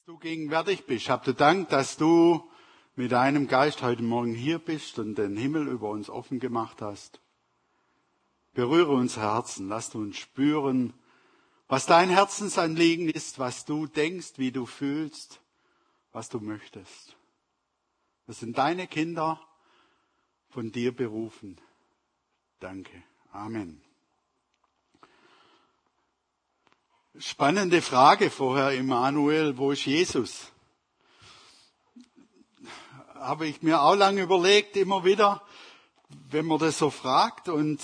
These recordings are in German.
dass du gegenwärtig bist. Hab du Dank, dass du mit deinem Geist heute Morgen hier bist und den Himmel über uns offen gemacht hast. Berühre unser Herzen, lass uns spüren, was dein Herzensanliegen ist, was du denkst, wie du fühlst, was du möchtest. Wir sind deine Kinder, von dir berufen. Danke. Amen. Spannende Frage vorher, Immanuel, wo ist Jesus? Habe ich mir auch lange überlegt, immer wieder, wenn man das so fragt. Und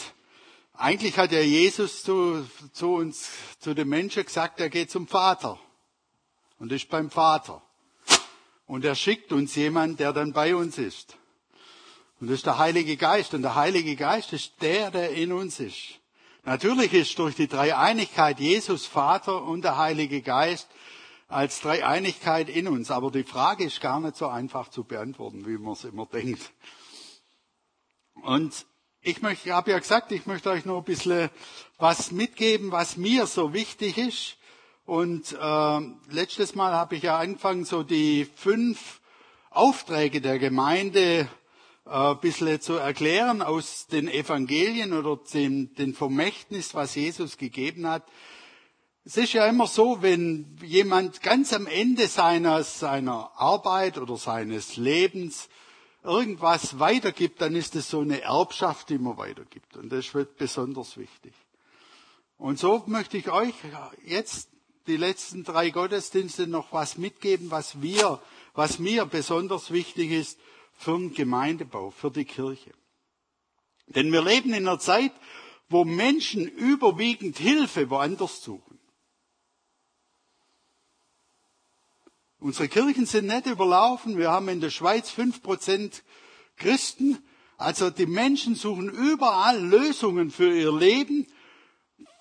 eigentlich hat ja Jesus zu, zu uns, zu den Menschen gesagt, er geht zum Vater. Und ist beim Vater. Und er schickt uns jemand, der dann bei uns ist. Und das ist der Heilige Geist. Und der Heilige Geist ist der, der in uns ist. Natürlich ist durch die Dreieinigkeit Jesus, Vater und der Heilige Geist als Dreieinigkeit in uns. Aber die Frage ist gar nicht so einfach zu beantworten, wie man es immer denkt. Und ich möchte, ich habe ja gesagt, ich möchte euch noch ein bisschen was mitgeben, was mir so wichtig ist. Und äh, letztes Mal habe ich ja angefangen, so die fünf Aufträge der Gemeinde ein äh, bisschen zu erklären aus den Evangelien oder dem, dem Vermächtnis, was Jesus gegeben hat. Es ist ja immer so, wenn jemand ganz am Ende seiner, seiner Arbeit oder seines Lebens irgendwas weitergibt, dann ist es so eine Erbschaft, die man weitergibt. Und das wird besonders wichtig. Und so möchte ich euch jetzt die letzten drei Gottesdienste noch was mitgeben, was wir, was mir besonders wichtig ist für den Gemeindebau, für die Kirche. Denn wir leben in einer Zeit, wo Menschen überwiegend Hilfe woanders suchen. Unsere Kirchen sind nicht überlaufen. Wir haben in der Schweiz fünf Prozent Christen. Also die Menschen suchen überall Lösungen für ihr Leben,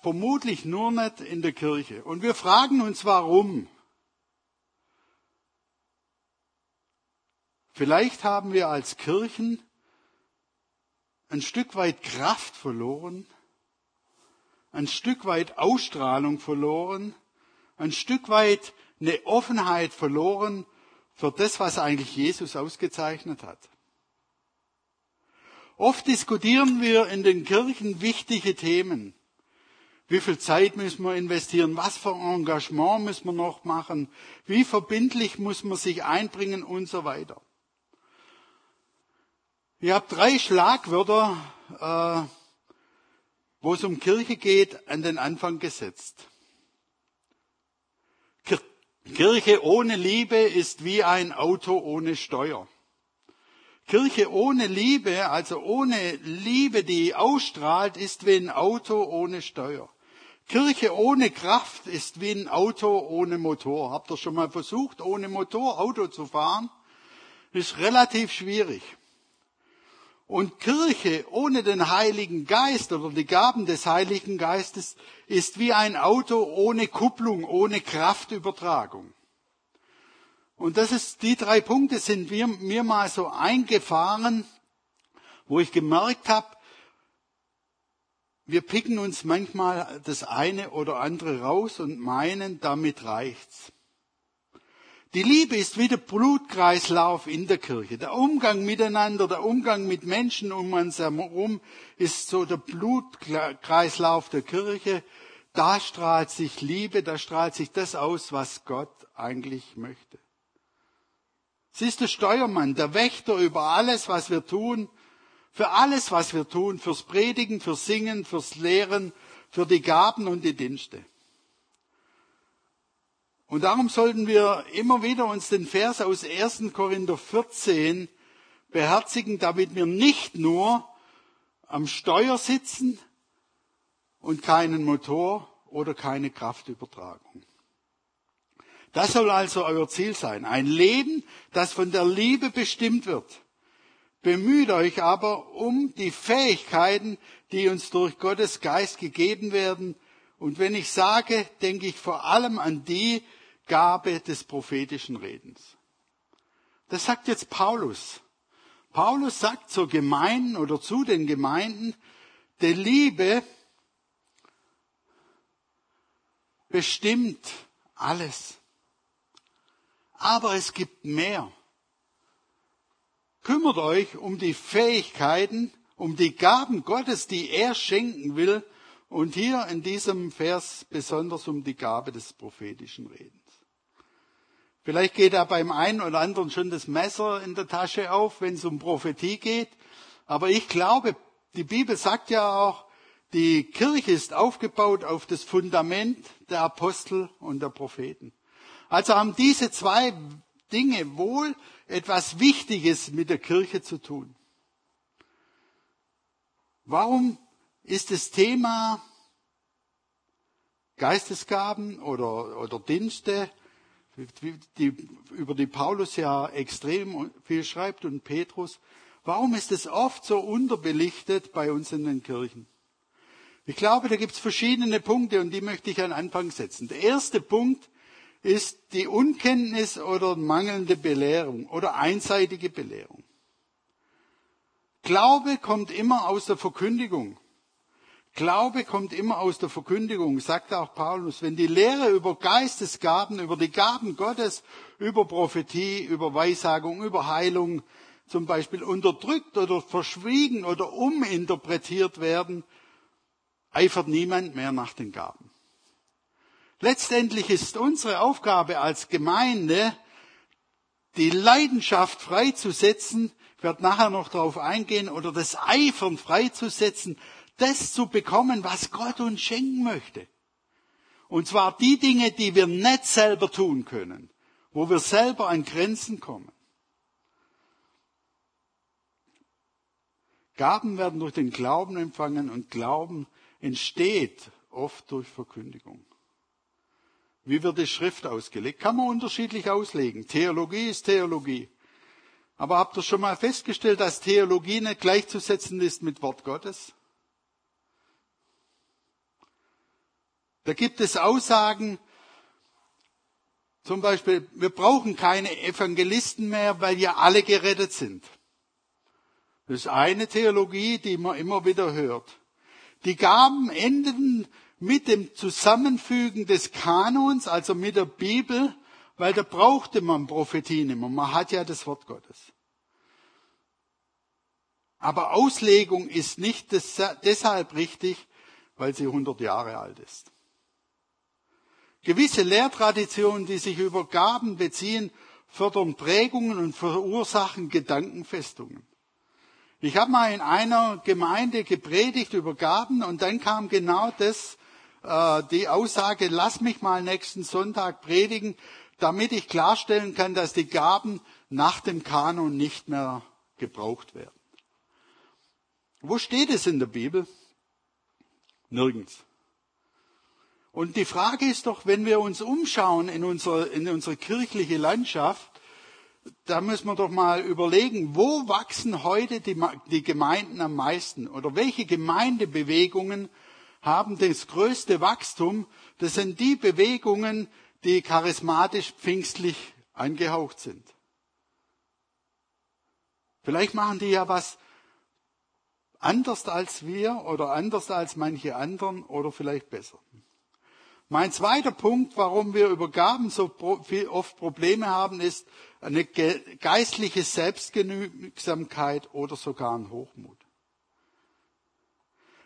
vermutlich nur nicht in der Kirche. Und wir fragen uns, warum. Vielleicht haben wir als Kirchen ein Stück weit Kraft verloren, ein Stück weit Ausstrahlung verloren, ein Stück weit eine Offenheit verloren für das, was eigentlich Jesus ausgezeichnet hat. Oft diskutieren wir in den Kirchen wichtige Themen. Wie viel Zeit müssen wir investieren? Was für Engagement müssen wir noch machen? Wie verbindlich muss man sich einbringen und so weiter? Ich habe drei Schlagwörter, äh, wo es um Kirche geht, an den Anfang gesetzt. Kirche ohne Liebe ist wie ein Auto ohne Steuer. Kirche ohne Liebe, also ohne Liebe, die ausstrahlt, ist wie ein Auto ohne Steuer. Kirche ohne Kraft ist wie ein Auto ohne Motor. Habt ihr schon mal versucht, ohne Motor Auto zu fahren? Ist relativ schwierig. Und Kirche ohne den Heiligen Geist oder die Gaben des Heiligen Geistes ist wie ein Auto ohne Kupplung, ohne Kraftübertragung. Und das ist, die drei Punkte sind mir, mir mal so eingefahren, wo ich gemerkt habe, wir picken uns manchmal das eine oder andere raus und meinen, damit reicht's. Die Liebe ist wie der Blutkreislauf in der Kirche. Der Umgang miteinander, der Umgang mit Menschen um uns herum ist so der Blutkreislauf der Kirche. Da strahlt sich Liebe, da strahlt sich das aus, was Gott eigentlich möchte. Sie ist der Steuermann, der Wächter über alles, was wir tun, für alles, was wir tun, fürs Predigen, fürs Singen, fürs Lehren, für die Gaben und die Dienste. Und darum sollten wir immer wieder uns den Vers aus 1. Korinther 14 beherzigen, damit wir nicht nur am Steuer sitzen und keinen Motor oder keine Kraftübertragung. Das soll also euer Ziel sein. Ein Leben, das von der Liebe bestimmt wird. Bemüht euch aber um die Fähigkeiten, die uns durch Gottes Geist gegeben werden. Und wenn ich sage, denke ich vor allem an die, Gabe des prophetischen Redens. Das sagt jetzt Paulus. Paulus sagt zur Gemeinden oder zu den Gemeinden, die Liebe bestimmt alles. Aber es gibt mehr. Kümmert euch um die Fähigkeiten, um die Gaben Gottes, die er schenken will. Und hier in diesem Vers besonders um die Gabe des prophetischen Redens. Vielleicht geht da beim einen oder anderen schon das Messer in der Tasche auf, wenn es um Prophetie geht. Aber ich glaube, die Bibel sagt ja auch, die Kirche ist aufgebaut auf das Fundament der Apostel und der Propheten. Also haben diese zwei Dinge wohl etwas Wichtiges mit der Kirche zu tun. Warum ist das Thema Geistesgaben oder, oder Dienste, die, über die Paulus ja extrem viel schreibt und Petrus, warum ist es oft so unterbelichtet bei uns in den Kirchen? Ich glaube, da gibt es verschiedene Punkte und die möchte ich an Anfang setzen. Der erste Punkt ist die Unkenntnis oder mangelnde Belehrung oder einseitige Belehrung. Glaube kommt immer aus der Verkündigung. Glaube kommt immer aus der Verkündigung, sagt auch Paulus. Wenn die Lehre über Geistesgaben, über die Gaben Gottes, über Prophetie, über Weissagung, über Heilung zum Beispiel unterdrückt oder verschwiegen oder uminterpretiert werden, eifert niemand mehr nach den Gaben. Letztendlich ist unsere Aufgabe als Gemeinde, die Leidenschaft freizusetzen, ich werde nachher noch darauf eingehen, oder das Eifern freizusetzen, das zu bekommen, was Gott uns schenken möchte. Und zwar die Dinge, die wir nicht selber tun können, wo wir selber an Grenzen kommen. Gaben werden durch den Glauben empfangen und Glauben entsteht oft durch Verkündigung. Wie wird die Schrift ausgelegt? Kann man unterschiedlich auslegen. Theologie ist Theologie. Aber habt ihr schon mal festgestellt, dass Theologie nicht gleichzusetzen ist mit Wort Gottes? Da gibt es Aussagen, zum Beispiel, wir brauchen keine Evangelisten mehr, weil ja alle gerettet sind. Das ist eine Theologie, die man immer wieder hört. Die Gaben enden mit dem Zusammenfügen des Kanons, also mit der Bibel, weil da brauchte man Prophetien immer. Man hat ja das Wort Gottes. Aber Auslegung ist nicht deshalb richtig, weil sie 100 Jahre alt ist. Gewisse Lehrtraditionen, die sich über Gaben beziehen, fördern Prägungen und verursachen Gedankenfestungen. Ich habe mal in einer Gemeinde gepredigt über Gaben und dann kam genau das, äh, die Aussage, lass mich mal nächsten Sonntag predigen, damit ich klarstellen kann, dass die Gaben nach dem Kanon nicht mehr gebraucht werden. Wo steht es in der Bibel? Nirgends. Und die Frage ist doch, wenn wir uns umschauen in unsere, in unsere kirchliche Landschaft, da müssen wir doch mal überlegen, wo wachsen heute die, die Gemeinden am meisten oder welche Gemeindebewegungen haben das größte Wachstum? Das sind die Bewegungen, die charismatisch pfingstlich angehaucht sind. Vielleicht machen die ja was anders als wir oder anders als manche anderen oder vielleicht besser. Mein zweiter Punkt, warum wir über Gaben so oft Probleme haben, ist eine geistliche Selbstgenügsamkeit oder sogar ein Hochmut.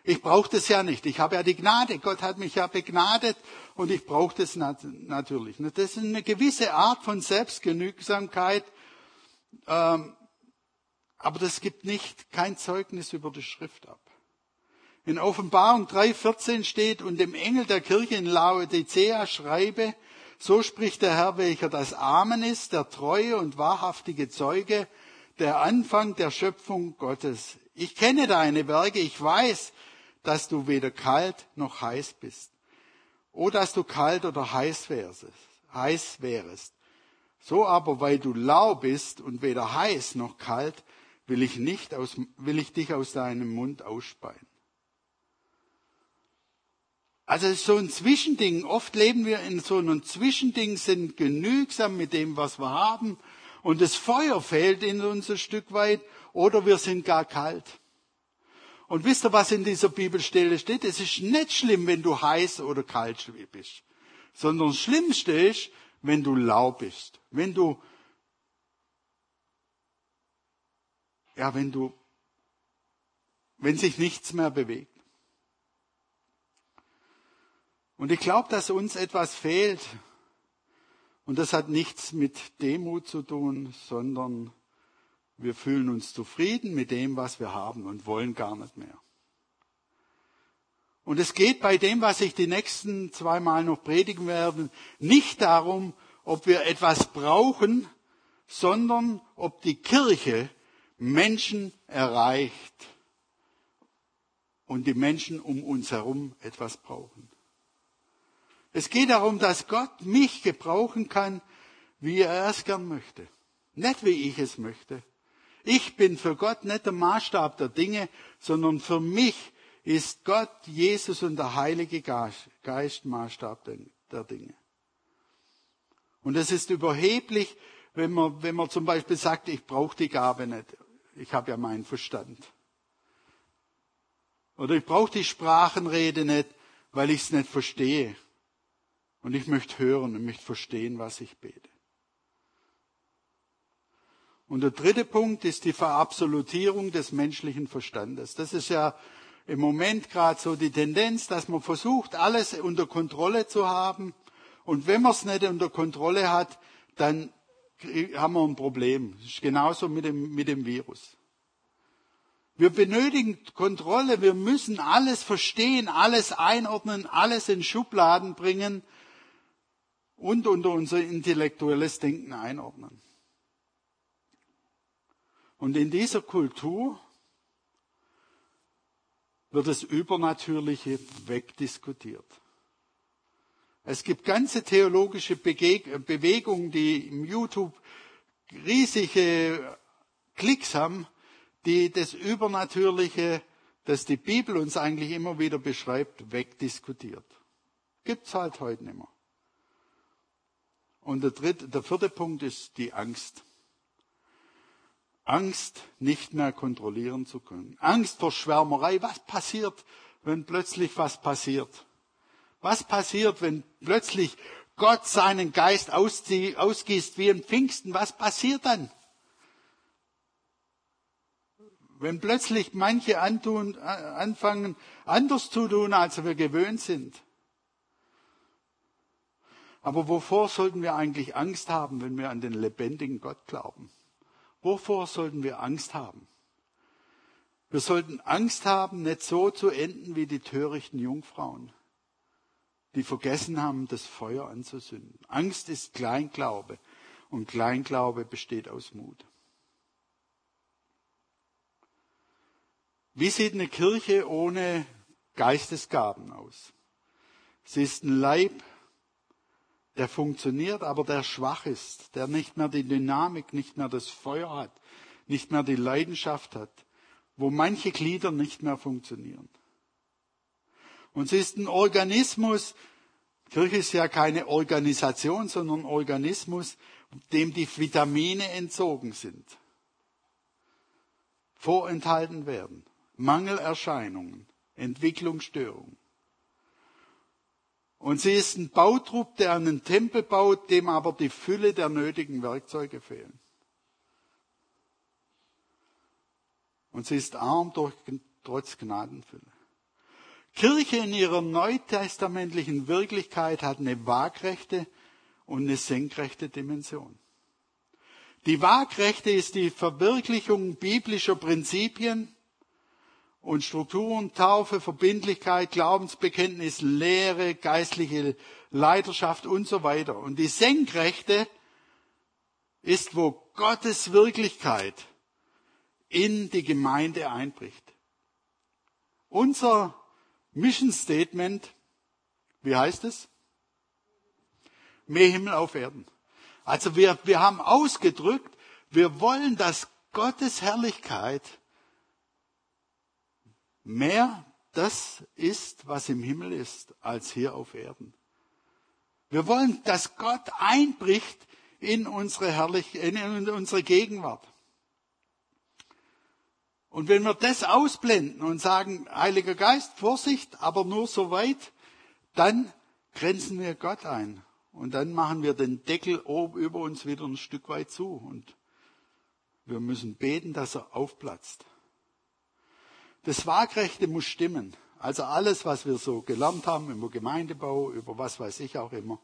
Ich brauche das ja nicht. Ich habe ja die Gnade. Gott hat mich ja begnadet und ich brauche das natürlich. Das ist eine gewisse Art von Selbstgenügsamkeit, ähm, aber das gibt nicht kein Zeugnis über die Schrift ab. In Offenbarung 3,14 steht, und dem Engel der Kirche in Laodicea schreibe, so spricht der Herr, welcher das Amen ist, der treue und wahrhaftige Zeuge, der Anfang der Schöpfung Gottes. Ich kenne deine Werke, ich weiß, dass du weder kalt noch heiß bist. O dass du kalt oder heiß wärst, heiß wärest. So aber, weil du lau bist und weder heiß noch kalt, will ich nicht aus, will ich dich aus deinem Mund ausspeien. Also es ist so ein Zwischending. Oft leben wir in so einem Zwischending, sind genügsam mit dem, was wir haben. Und das Feuer fehlt in uns ein Stück weit. Oder wir sind gar kalt. Und wisst ihr, was in dieser Bibelstelle steht? Es ist nicht schlimm, wenn du heiß oder kalt bist. Sondern das Schlimmste ist, wenn du lau bist, wenn du, ja, wenn du, wenn sich nichts mehr bewegt. Und ich glaube, dass uns etwas fehlt. Und das hat nichts mit Demut zu tun, sondern wir fühlen uns zufrieden mit dem, was wir haben und wollen gar nicht mehr. Und es geht bei dem, was ich die nächsten zwei Mal noch predigen werde, nicht darum, ob wir etwas brauchen, sondern ob die Kirche Menschen erreicht und die Menschen um uns herum etwas brauchen. Es geht darum, dass Gott mich gebrauchen kann, wie er es gern möchte. Nicht wie ich es möchte, ich bin für Gott nicht der Maßstab der Dinge, sondern für mich ist Gott, Jesus und der Heilige Geist Maßstab der Dinge. Und es ist überheblich, wenn man, wenn man zum Beispiel sagt, ich brauche die Gabe nicht. Ich habe ja meinen Verstand. Oder ich brauche die Sprachenrede nicht, weil ich es nicht verstehe. Und ich möchte hören und möchte verstehen, was ich bete. Und der dritte Punkt ist die Verabsolutierung des menschlichen Verstandes. Das ist ja im Moment gerade so die Tendenz, dass man versucht, alles unter Kontrolle zu haben. Und wenn man es nicht unter Kontrolle hat, dann haben wir ein Problem. Das ist genauso mit dem, mit dem Virus. Wir benötigen Kontrolle, wir müssen alles verstehen, alles einordnen, alles in Schubladen bringen und unter unser intellektuelles Denken einordnen. Und in dieser Kultur wird das Übernatürliche wegdiskutiert. Es gibt ganze theologische Bewegungen, die im YouTube riesige Klicks haben, die das Übernatürliche, das die Bibel uns eigentlich immer wieder beschreibt, wegdiskutiert. Gibt's halt heute nicht mehr. Und der dritte, der vierte Punkt ist die Angst. Angst, nicht mehr kontrollieren zu können. Angst vor Schwärmerei. Was passiert, wenn plötzlich was passiert? Was passiert, wenn plötzlich Gott seinen Geist ausgießt wie ein Pfingsten? Was passiert dann? Wenn plötzlich manche antun, anfangen, anders zu tun, als wir gewöhnt sind. Aber wovor sollten wir eigentlich Angst haben, wenn wir an den lebendigen Gott glauben? Wovor sollten wir Angst haben? Wir sollten Angst haben, nicht so zu enden wie die törichten Jungfrauen, die vergessen haben, das Feuer anzusünden. Angst ist Kleinglaube und Kleinglaube besteht aus Mut. Wie sieht eine Kirche ohne Geistesgaben aus? Sie ist ein Leib, der funktioniert, aber der schwach ist, der nicht mehr die Dynamik, nicht mehr das Feuer hat, nicht mehr die Leidenschaft hat, wo manche Glieder nicht mehr funktionieren. Und sie ist ein Organismus, Kirche ist ja keine Organisation, sondern ein Organismus, dem die Vitamine entzogen sind, vorenthalten werden, Mangelerscheinungen, Entwicklungsstörungen. Und sie ist ein Bautrupp, der einen Tempel baut, dem aber die Fülle der nötigen Werkzeuge fehlen. Und sie ist arm durch, trotz Gnadenfülle. Kirche in ihrer neutestamentlichen Wirklichkeit hat eine waagrechte und eine senkrechte Dimension. Die waagrechte ist die Verwirklichung biblischer Prinzipien, und Strukturen, Taufe, Verbindlichkeit, Glaubensbekenntnis, Lehre, geistliche Leiterschaft und so weiter. Und die Senkrechte ist, wo Gottes Wirklichkeit in die Gemeinde einbricht. Unser Mission Statement, wie heißt es? Mehr Himmel auf Erden. Also wir, wir haben ausgedrückt, wir wollen, dass Gottes Herrlichkeit mehr das ist, was im Himmel ist, als hier auf Erden. Wir wollen, dass Gott einbricht in unsere herrliche, in unsere Gegenwart. Und wenn wir das ausblenden und sagen, Heiliger Geist, Vorsicht, aber nur so weit, dann grenzen wir Gott ein und dann machen wir den Deckel oben über uns wieder ein Stück weit zu und wir müssen beten, dass er aufplatzt. Das Waagrechte muss stimmen. Also alles, was wir so gelernt haben über Gemeindebau, über was weiß ich auch immer,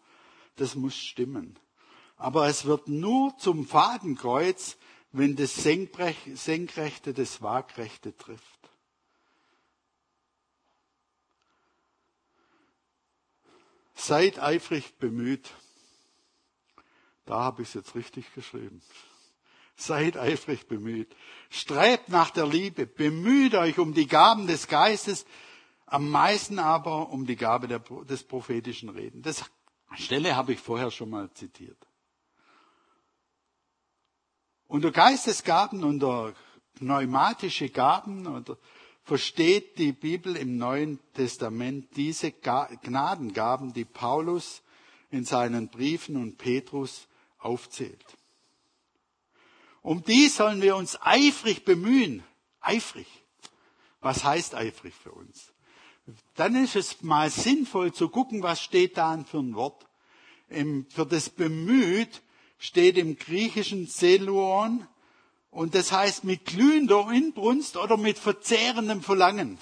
das muss stimmen. Aber es wird nur zum Fadenkreuz, wenn das Senkrechte das Waagrechte trifft. Seid eifrig bemüht. Da habe ich es jetzt richtig geschrieben. Seid eifrig bemüht. Strebt nach der Liebe. Bemüht euch um die Gaben des Geistes, am meisten aber um die Gabe der, des prophetischen Reden. Das Stelle habe ich vorher schon mal zitiert. Unter Geistesgaben, unter pneumatische Gaben, oder versteht die Bibel im Neuen Testament diese Gnadengaben, die Paulus in seinen Briefen und Petrus aufzählt. Um die sollen wir uns eifrig bemühen. Eifrig. Was heißt eifrig für uns? Dann ist es mal sinnvoll zu gucken, was steht da für ein Wort. für das bemüht steht im griechischen Seluon und das heißt mit glühender Inbrunst oder mit verzehrendem Verlangen.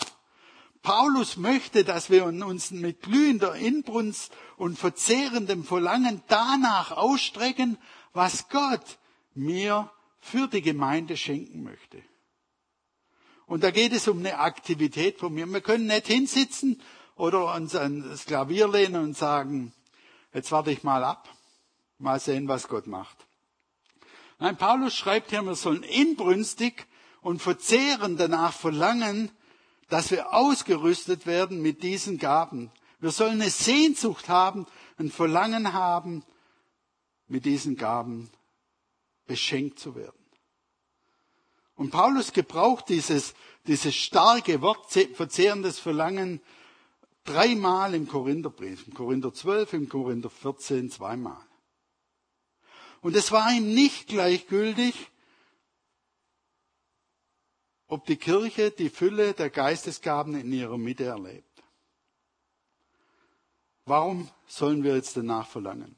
Paulus möchte, dass wir uns mit glühender Inbrunst und verzehrendem Verlangen danach ausstrecken, was Gott mir für die Gemeinde schenken möchte. Und da geht es um eine Aktivität von mir. Wir können nicht hinsitzen oder uns ans Klavier lehnen und sagen, jetzt warte ich mal ab, mal sehen, was Gott macht. Nein, Paulus schreibt hier, wir sollen inbrünstig und verzehren danach verlangen, dass wir ausgerüstet werden mit diesen Gaben. Wir sollen eine Sehnsucht haben, ein Verlangen haben, mit diesen Gaben beschenkt zu werden. Und Paulus gebraucht dieses, dieses starke Wort, verzehrendes Verlangen, dreimal im Korintherbrief. Im Korinther 12, im Korinther 14, zweimal. Und es war ihm nicht gleichgültig, ob die Kirche die Fülle der Geistesgaben in ihrer Mitte erlebt. Warum sollen wir jetzt danach verlangen?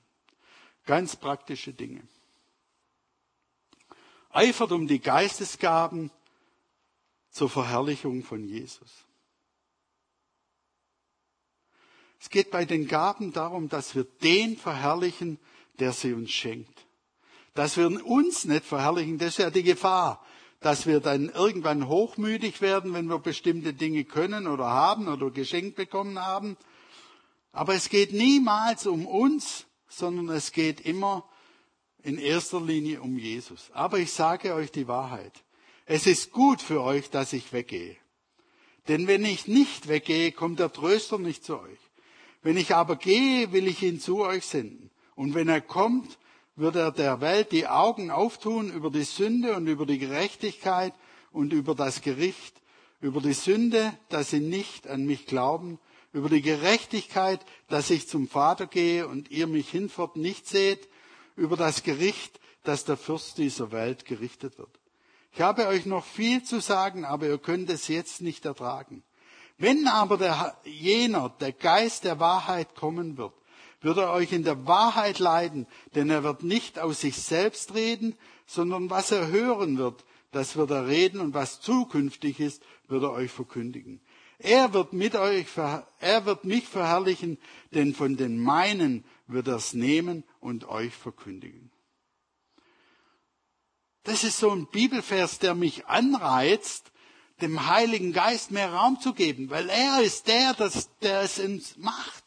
Ganz praktische Dinge eifert um die Geistesgaben zur Verherrlichung von Jesus. Es geht bei den Gaben darum, dass wir den verherrlichen, der sie uns schenkt. Dass wir uns nicht verherrlichen, das ist ja die Gefahr, dass wir dann irgendwann hochmütig werden, wenn wir bestimmte Dinge können oder haben oder geschenkt bekommen haben. Aber es geht niemals um uns, sondern es geht immer in erster Linie um Jesus. Aber ich sage euch die Wahrheit. Es ist gut für euch, dass ich weggehe. Denn wenn ich nicht weggehe, kommt der Tröster nicht zu euch. Wenn ich aber gehe, will ich ihn zu euch senden. Und wenn er kommt, wird er der Welt die Augen auftun über die Sünde und über die Gerechtigkeit und über das Gericht, über die Sünde, dass sie nicht an mich glauben, über die Gerechtigkeit, dass ich zum Vater gehe und ihr mich hinfort nicht seht, über das Gericht, das der Fürst dieser Welt gerichtet wird. Ich habe euch noch viel zu sagen, aber ihr könnt es jetzt nicht ertragen. Wenn aber der, jener, der Geist der Wahrheit kommen wird, wird er euch in der Wahrheit leiden, denn er wird nicht aus sich selbst reden, sondern was er hören wird, das wird er reden und was zukünftig ist, wird er euch verkündigen. Er wird mit euch, er wird mich verherrlichen, denn von den meinen wird es nehmen und euch verkündigen. Das ist so ein Bibelvers, der mich anreizt, dem Heiligen Geist mehr Raum zu geben, weil er ist der, der es uns macht,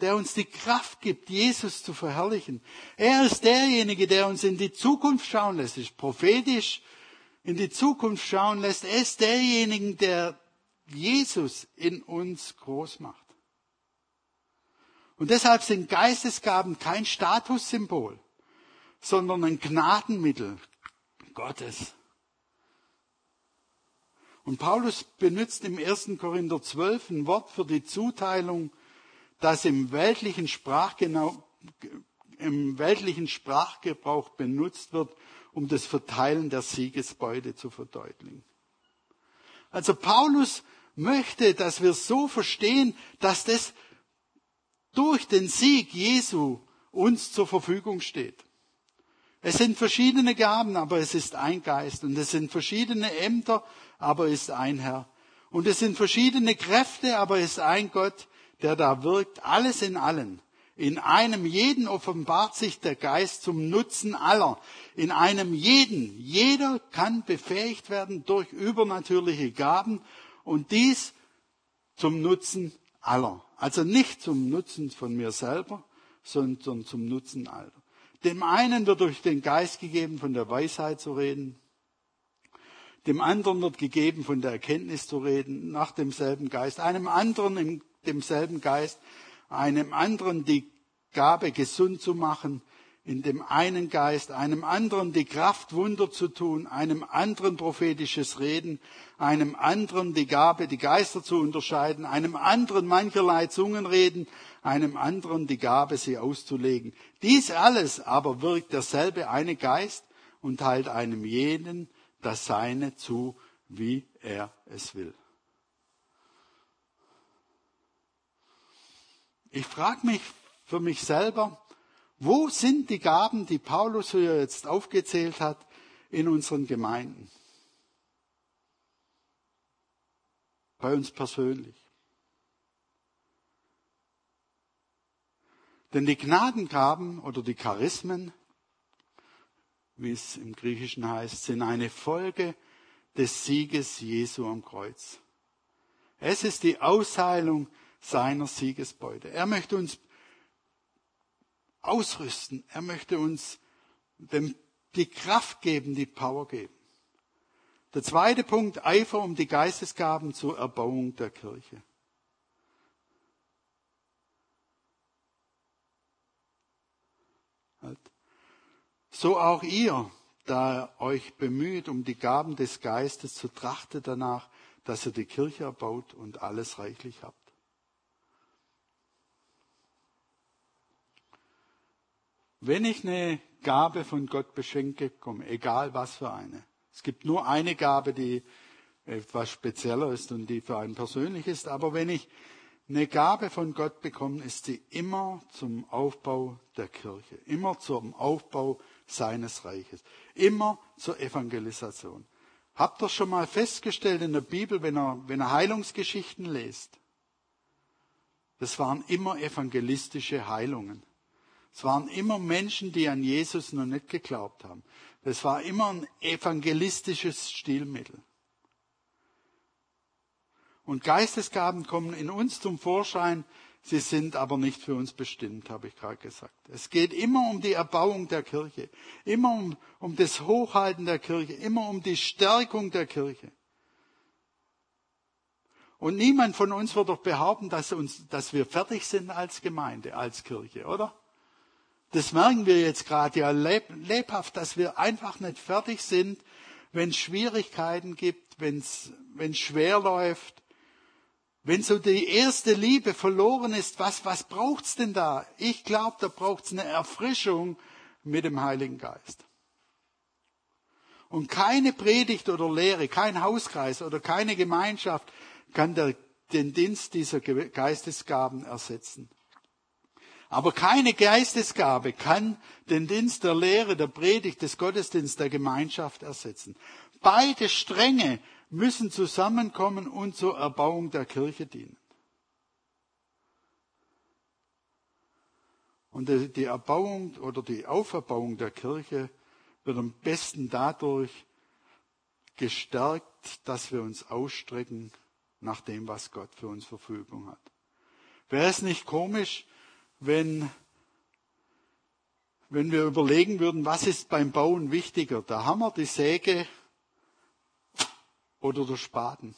der uns die Kraft gibt, Jesus zu verherrlichen. Er ist derjenige, der uns in die Zukunft schauen lässt, ist prophetisch, in die Zukunft schauen lässt. Er ist derjenige, der Jesus in uns groß macht. Und deshalb sind Geistesgaben kein Statussymbol, sondern ein Gnadenmittel Gottes. Und Paulus benutzt im 1. Korinther 12 ein Wort für die Zuteilung, das im weltlichen, im weltlichen Sprachgebrauch benutzt wird, um das Verteilen der Siegesbeute zu verdeutlichen. Also Paulus möchte, dass wir so verstehen, dass das durch den Sieg Jesu uns zur Verfügung steht. Es sind verschiedene Gaben, aber es ist ein Geist. Und es sind verschiedene Ämter, aber es ist ein Herr. Und es sind verschiedene Kräfte, aber es ist ein Gott, der da wirkt, alles in allen. In einem jeden offenbart sich der Geist zum Nutzen aller. In einem jeden. Jeder kann befähigt werden durch übernatürliche Gaben und dies zum Nutzen aller. Also nicht zum Nutzen von mir selber, sondern zum Nutzen aller. Dem einen wird durch den Geist gegeben, von der Weisheit zu reden. Dem anderen wird gegeben, von der Erkenntnis zu reden, nach demselben Geist. Einem anderen in demselben Geist. Einem anderen die Gabe, gesund zu machen, in dem einen Geist, einem anderen die Kraft, Wunder zu tun, einem anderen prophetisches Reden, einem anderen die Gabe, die Geister zu unterscheiden, einem anderen mancherlei Zungen reden, einem anderen die Gabe, sie auszulegen. Dies alles aber wirkt derselbe eine Geist und teilt einem jeden das Seine zu, wie er es will. Ich frage mich für mich selber, wo sind die Gaben, die Paulus hier jetzt aufgezählt hat, in unseren Gemeinden? Bei uns persönlich. Denn die Gnadengaben oder die Charismen, wie es im Griechischen heißt, sind eine Folge des Sieges Jesu am Kreuz. Es ist die Ausheilung seiner Siegesbeute. Er möchte uns ausrüsten. Er möchte uns die Kraft geben, die Power geben. Der zweite Punkt, Eifer um die Geistesgaben zur Erbauung der Kirche. Halt. So auch ihr, da ihr euch bemüht um die Gaben des Geistes, zu trachtet danach, dass ihr die Kirche erbaut und alles reichlich habt. Wenn ich eine Gabe von Gott beschenke komme, egal was für eine. Es gibt nur eine Gabe, die etwas spezieller ist und die für einen persönlich ist. Aber wenn ich eine Gabe von Gott bekomme, ist sie immer zum Aufbau der Kirche, immer zum Aufbau seines Reiches, immer zur Evangelisation. Habt ihr schon mal festgestellt in der Bibel, wenn ihr, wenn ihr Heilungsgeschichten lest? Das waren immer evangelistische Heilungen. Es waren immer Menschen, die an Jesus noch nicht geglaubt haben. Das war immer ein evangelistisches Stilmittel. Und Geistesgaben kommen in uns zum Vorschein, sie sind aber nicht für uns bestimmt, habe ich gerade gesagt. Es geht immer um die Erbauung der Kirche, immer um, um das Hochhalten der Kirche, immer um die Stärkung der Kirche. Und niemand von uns wird doch behaupten, dass, uns, dass wir fertig sind als Gemeinde, als Kirche, oder? Das merken wir jetzt gerade ja lebhaft, dass wir einfach nicht fertig sind, wenn es Schwierigkeiten gibt, wenn es schwer läuft, wenn so die erste Liebe verloren ist. Was, was braucht's denn da? Ich glaube, da braucht's eine Erfrischung mit dem Heiligen Geist. Und keine Predigt oder Lehre, kein Hauskreis oder keine Gemeinschaft kann der, den Dienst dieser Geistesgaben ersetzen. Aber keine Geistesgabe kann den Dienst der Lehre, der Predigt, des Gottesdienstes, der Gemeinschaft ersetzen. Beide Stränge müssen zusammenkommen und zur Erbauung der Kirche dienen. Und die Erbauung oder die Auferbauung der Kirche wird am besten dadurch gestärkt, dass wir uns ausstrecken nach dem, was Gott für uns Verfügung hat. Wäre es nicht komisch, wenn, wenn wir überlegen würden, was ist beim Bauen wichtiger, der Hammer, die Säge oder der Spaten?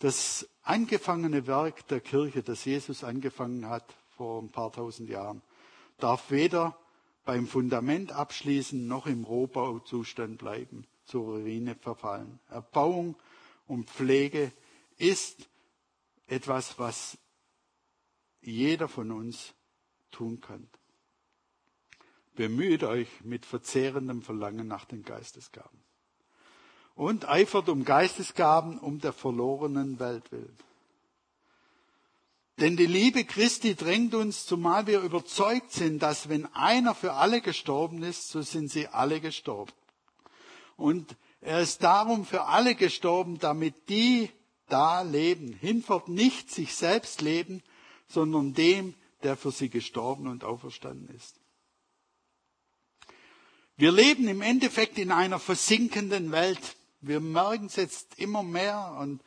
Das angefangene Werk der Kirche, das Jesus angefangen hat vor ein paar tausend Jahren, darf weder beim Fundament abschließen noch im Rohbauzustand bleiben, zur Ruine verfallen. Erbauung und Pflege ist etwas, was jeder von uns tun kann. Bemüht euch mit verzehrendem Verlangen nach den Geistesgaben. und eifert um Geistesgaben um der verlorenen Welt willen. Denn die Liebe Christi drängt uns, zumal wir überzeugt sind, dass wenn einer für alle gestorben ist, so sind sie alle gestorben. Und er ist darum für alle gestorben, damit die da leben, hinfort nicht sich selbst leben, sondern dem, der für sie gestorben und auferstanden ist. Wir leben im Endeffekt in einer versinkenden Welt. Wir merken es jetzt immer mehr und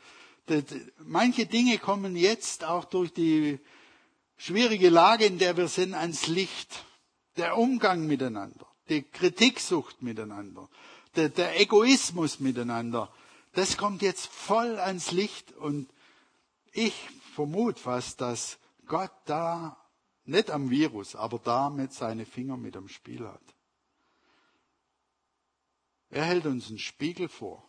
manche Dinge kommen jetzt auch durch die schwierige Lage, in der wir sind, ans Licht. Der Umgang miteinander, die Kritiksucht miteinander, der, der Egoismus miteinander, das kommt jetzt voll ans Licht und ich vermute fast, dass Gott da nicht am Virus, aber damit seine Finger mit am Spiel hat. Er hält uns einen Spiegel vor.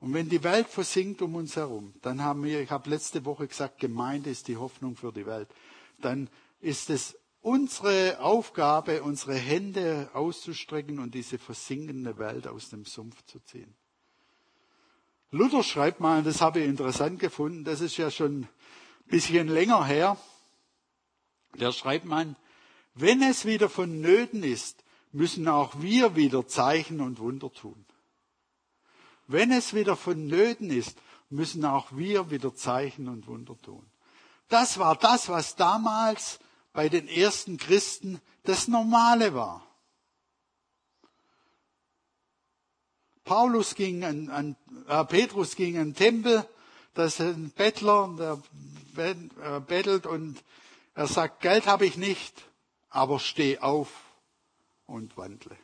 Und wenn die Welt versinkt um uns herum, dann haben wir, ich habe letzte Woche gesagt, Gemeinde ist die Hoffnung für die Welt, dann ist es unsere Aufgabe, unsere Hände auszustrecken und diese versinkende Welt aus dem Sumpf zu ziehen. Luther schreibt mal, das habe ich interessant gefunden, das ist ja schon ein bisschen länger her, der schreibt mal, wenn es wieder vonnöten ist, müssen auch wir wieder Zeichen und Wunder tun. Wenn es wieder vonnöten ist, müssen auch wir wieder Zeichen und Wunder tun. Das war das, was damals bei den ersten Christen das Normale war. Paulus ging an, an äh, Petrus ging an den Tempel, da ist ein Bettler, der äh, bettelt und er sagt, Geld habe ich nicht, aber steh auf und wandle.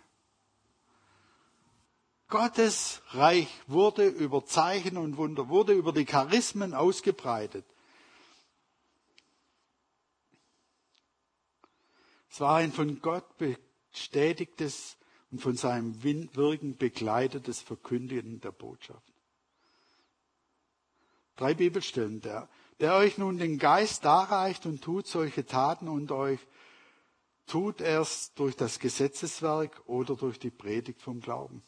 Gottes Reich wurde über Zeichen und Wunder, wurde über die Charismen ausgebreitet. Es war ein von Gott bestätigtes und von seinem Wirken begleitetes Verkündigen der Botschaft. Drei Bibelstellen. Der, der euch nun den Geist darreicht und tut solche Taten unter euch, tut erst durch das Gesetzeswerk oder durch die Predigt vom Glauben.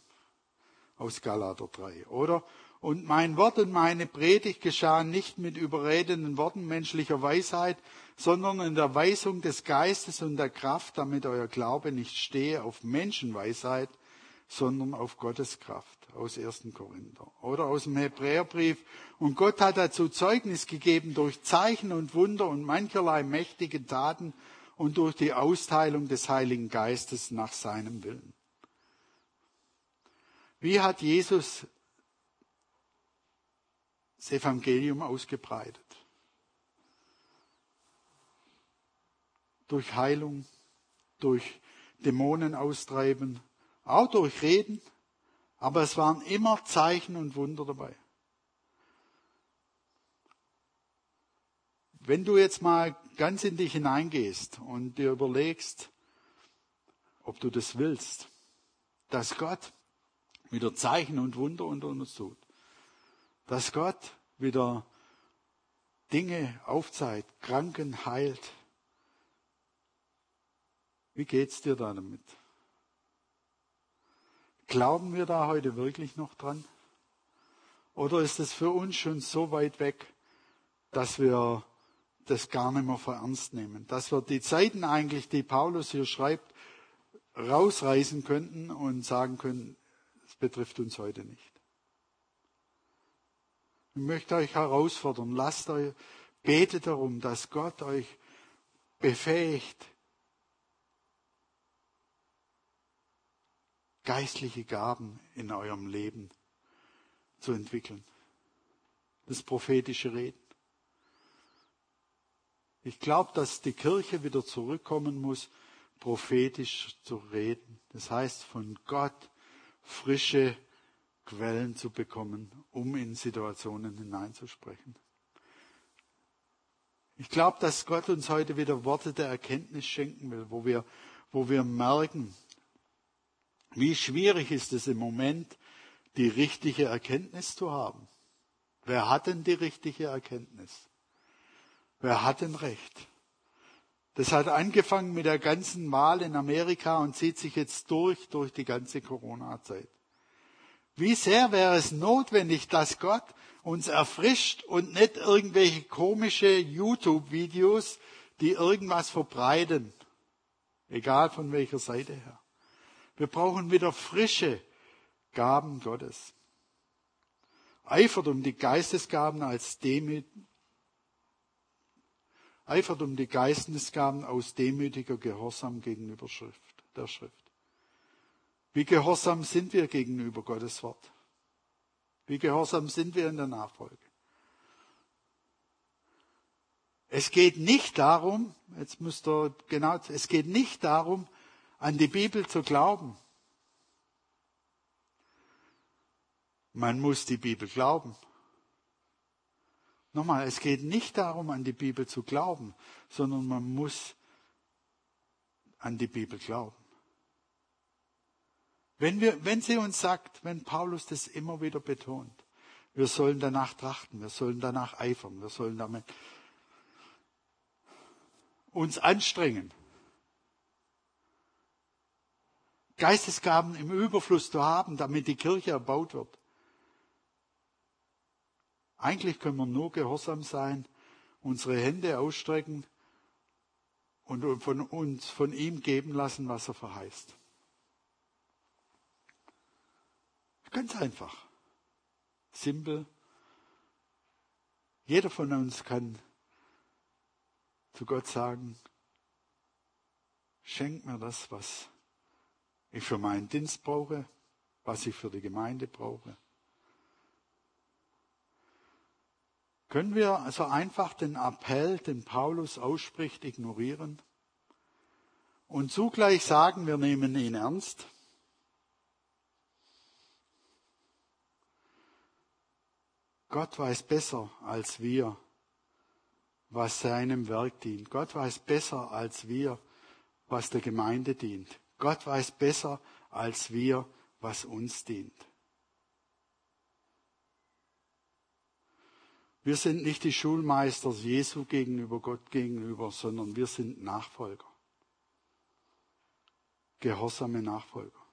Aus Galater 3. Oder? Und mein Wort und meine Predigt geschahen nicht mit überredenden Worten menschlicher Weisheit, sondern in der Weisung des Geistes und der Kraft, damit euer Glaube nicht stehe auf Menschenweisheit, sondern auf Gottes Kraft. Aus 1. Korinther. Oder aus dem Hebräerbrief. Und Gott hat dazu Zeugnis gegeben durch Zeichen und Wunder und mancherlei mächtige Taten und durch die Austeilung des Heiligen Geistes nach seinem Willen. Wie hat Jesus das Evangelium ausgebreitet? Durch Heilung, durch Dämonen austreiben, auch durch Reden, aber es waren immer Zeichen und Wunder dabei. Wenn du jetzt mal ganz in dich hineingehst und dir überlegst, ob du das willst, dass Gott wieder Zeichen und Wunder unter uns tut, dass Gott wieder Dinge aufzeigt, Kranken heilt. Wie geht's dir da damit? Glauben wir da heute wirklich noch dran? Oder ist es für uns schon so weit weg, dass wir das gar nicht mehr für ernst nehmen. Dass wir die Zeiten eigentlich, die Paulus hier schreibt, rausreißen könnten und sagen können, es betrifft uns heute nicht. Ich möchte euch herausfordern, lasst euch, betet darum, dass Gott euch befähigt, geistliche Gaben in eurem Leben zu entwickeln. Das prophetische Reden. Ich glaube, dass die Kirche wieder zurückkommen muss, prophetisch zu reden. Das heißt, von Gott frische Quellen zu bekommen, um in Situationen hineinzusprechen. Ich glaube, dass Gott uns heute wieder Worte der Erkenntnis schenken will, wo wir, wo wir merken, wie schwierig ist es im Moment, die richtige Erkenntnis zu haben. Wer hat denn die richtige Erkenntnis? Wer hat denn Recht? Das hat angefangen mit der ganzen Wahl in Amerika und zieht sich jetzt durch, durch die ganze Corona-Zeit. Wie sehr wäre es notwendig, dass Gott uns erfrischt und nicht irgendwelche komische YouTube-Videos, die irgendwas verbreiten. Egal von welcher Seite her. Wir brauchen wieder frische Gaben Gottes. Eifert um die Geistesgaben als Demüt, eifert um die Geistesgaben aus demütiger Gehorsam gegenüber Schrift, der Schrift. Wie gehorsam sind wir gegenüber Gottes Wort? Wie gehorsam sind wir in der Nachfolge? Es geht nicht darum, jetzt müsst ihr genau, es geht nicht darum, an die Bibel zu glauben. Man muss die Bibel glauben. Nochmal, es geht nicht darum, an die Bibel zu glauben, sondern man muss an die Bibel glauben. Wenn, wir, wenn sie uns sagt, wenn Paulus das immer wieder betont, wir sollen danach trachten, wir sollen danach eifern, wir sollen damit uns anstrengen, Geistesgaben im Überfluss zu haben, damit die Kirche erbaut wird. Eigentlich können wir nur gehorsam sein, unsere Hände ausstrecken und von uns, von ihm geben lassen, was er verheißt. Ganz einfach. Simpel. Jeder von uns kann zu Gott sagen, schenk mir das, was ich für meinen Dienst brauche, was ich für die Gemeinde brauche. Können wir also einfach den Appell, den Paulus ausspricht, ignorieren und zugleich sagen, wir nehmen ihn ernst? Gott weiß besser als wir, was seinem Werk dient. Gott weiß besser als wir, was der Gemeinde dient. Gott weiß besser als wir, was uns dient. Wir sind nicht die Schulmeister Jesu gegenüber Gott gegenüber, sondern wir sind Nachfolger. Gehorsame Nachfolger.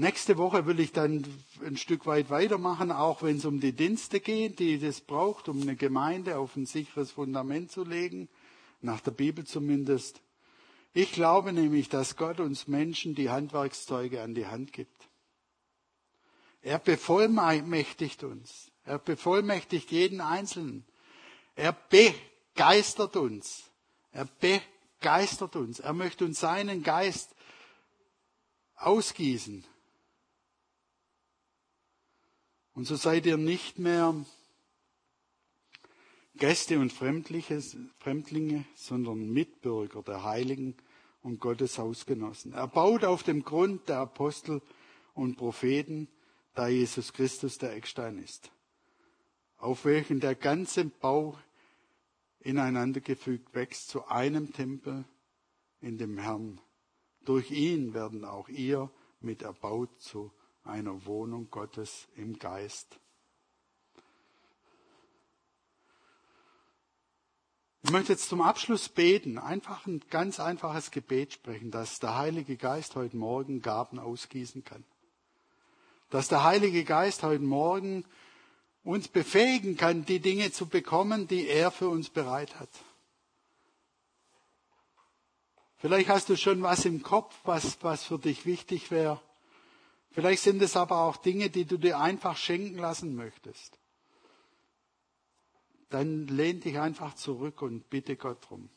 Nächste Woche will ich dann ein Stück weit weitermachen, auch wenn es um die Dienste geht, die das braucht, um eine Gemeinde auf ein sicheres Fundament zu legen, nach der Bibel zumindest. Ich glaube nämlich, dass Gott uns Menschen die Handwerkszeuge an die Hand gibt. Er bevollmächtigt uns. Er bevollmächtigt jeden Einzelnen. Er begeistert uns. Er begeistert uns. Er möchte uns seinen Geist ausgießen. Und so seid ihr nicht mehr Gäste und Fremdlinge, sondern Mitbürger der Heiligen und Gottes Hausgenossen. Er baut auf dem Grund der Apostel und Propheten, da Jesus Christus der Eckstein ist, auf welchen der ganze Bau ineinandergefügt wächst zu einem Tempel in dem Herrn. Durch ihn werden auch ihr mit erbaut zu einer Wohnung Gottes im Geist. Ich möchte jetzt zum Abschluss beten, einfach ein ganz einfaches Gebet sprechen, dass der Heilige Geist heute Morgen Gaben ausgießen kann dass der Heilige Geist heute Morgen uns befähigen kann, die Dinge zu bekommen, die er für uns bereit hat. Vielleicht hast du schon was im Kopf, was, was für dich wichtig wäre. Vielleicht sind es aber auch Dinge, die du dir einfach schenken lassen möchtest. Dann lehn dich einfach zurück und bitte Gott drum.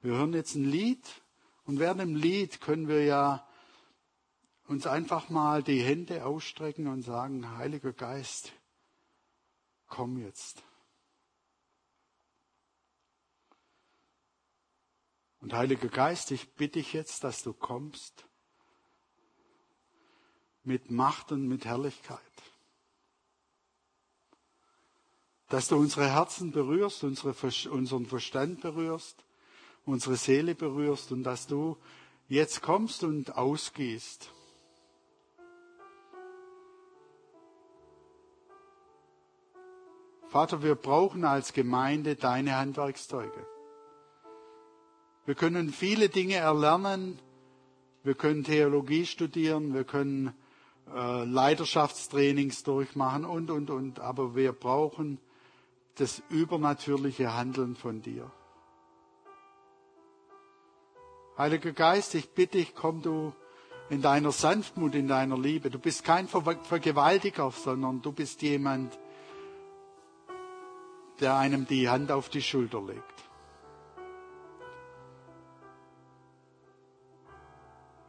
Wir hören jetzt ein Lied und während dem Lied können wir ja uns einfach mal die Hände ausstrecken und sagen, Heiliger Geist, komm jetzt. Und Heiliger Geist, ich bitte dich jetzt, dass du kommst mit Macht und mit Herrlichkeit. Dass du unsere Herzen berührst, unsere, unseren Verstand berührst, unsere Seele berührst und dass du jetzt kommst und ausgehst. Vater, wir brauchen als Gemeinde deine Handwerkszeuge. Wir können viele Dinge erlernen. Wir können Theologie studieren. Wir können äh, Leiterschaftstrainings durchmachen und, und, und. Aber wir brauchen das übernatürliche Handeln von dir. Heiliger Geist, ich bitte dich, komm du in deiner Sanftmut, in deiner Liebe. Du bist kein Vergewaltiger, sondern du bist jemand, der einem die Hand auf die Schulter legt.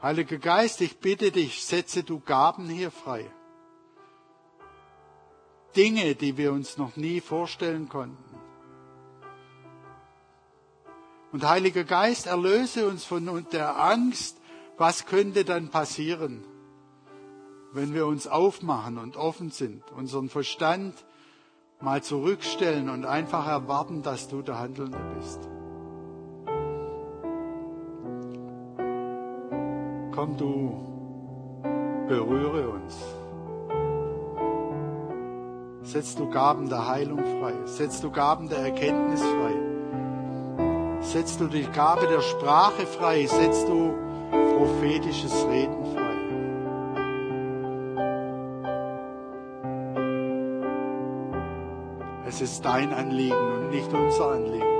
Heiliger Geist, ich bitte dich, setze du Gaben hier frei. Dinge, die wir uns noch nie vorstellen konnten. Und Heiliger Geist, erlöse uns von der Angst, was könnte dann passieren, wenn wir uns aufmachen und offen sind, unseren Verstand mal zurückstellen und einfach erwarten, dass du der Handelnde bist. Komm du, berühre uns. Setz du Gaben der Heilung frei. Setz du Gaben der Erkenntnis frei. Setz du die Gabe der Sprache frei. Setz du prophetisches Reden frei. Es ist dein Anliegen und nicht unser Anliegen.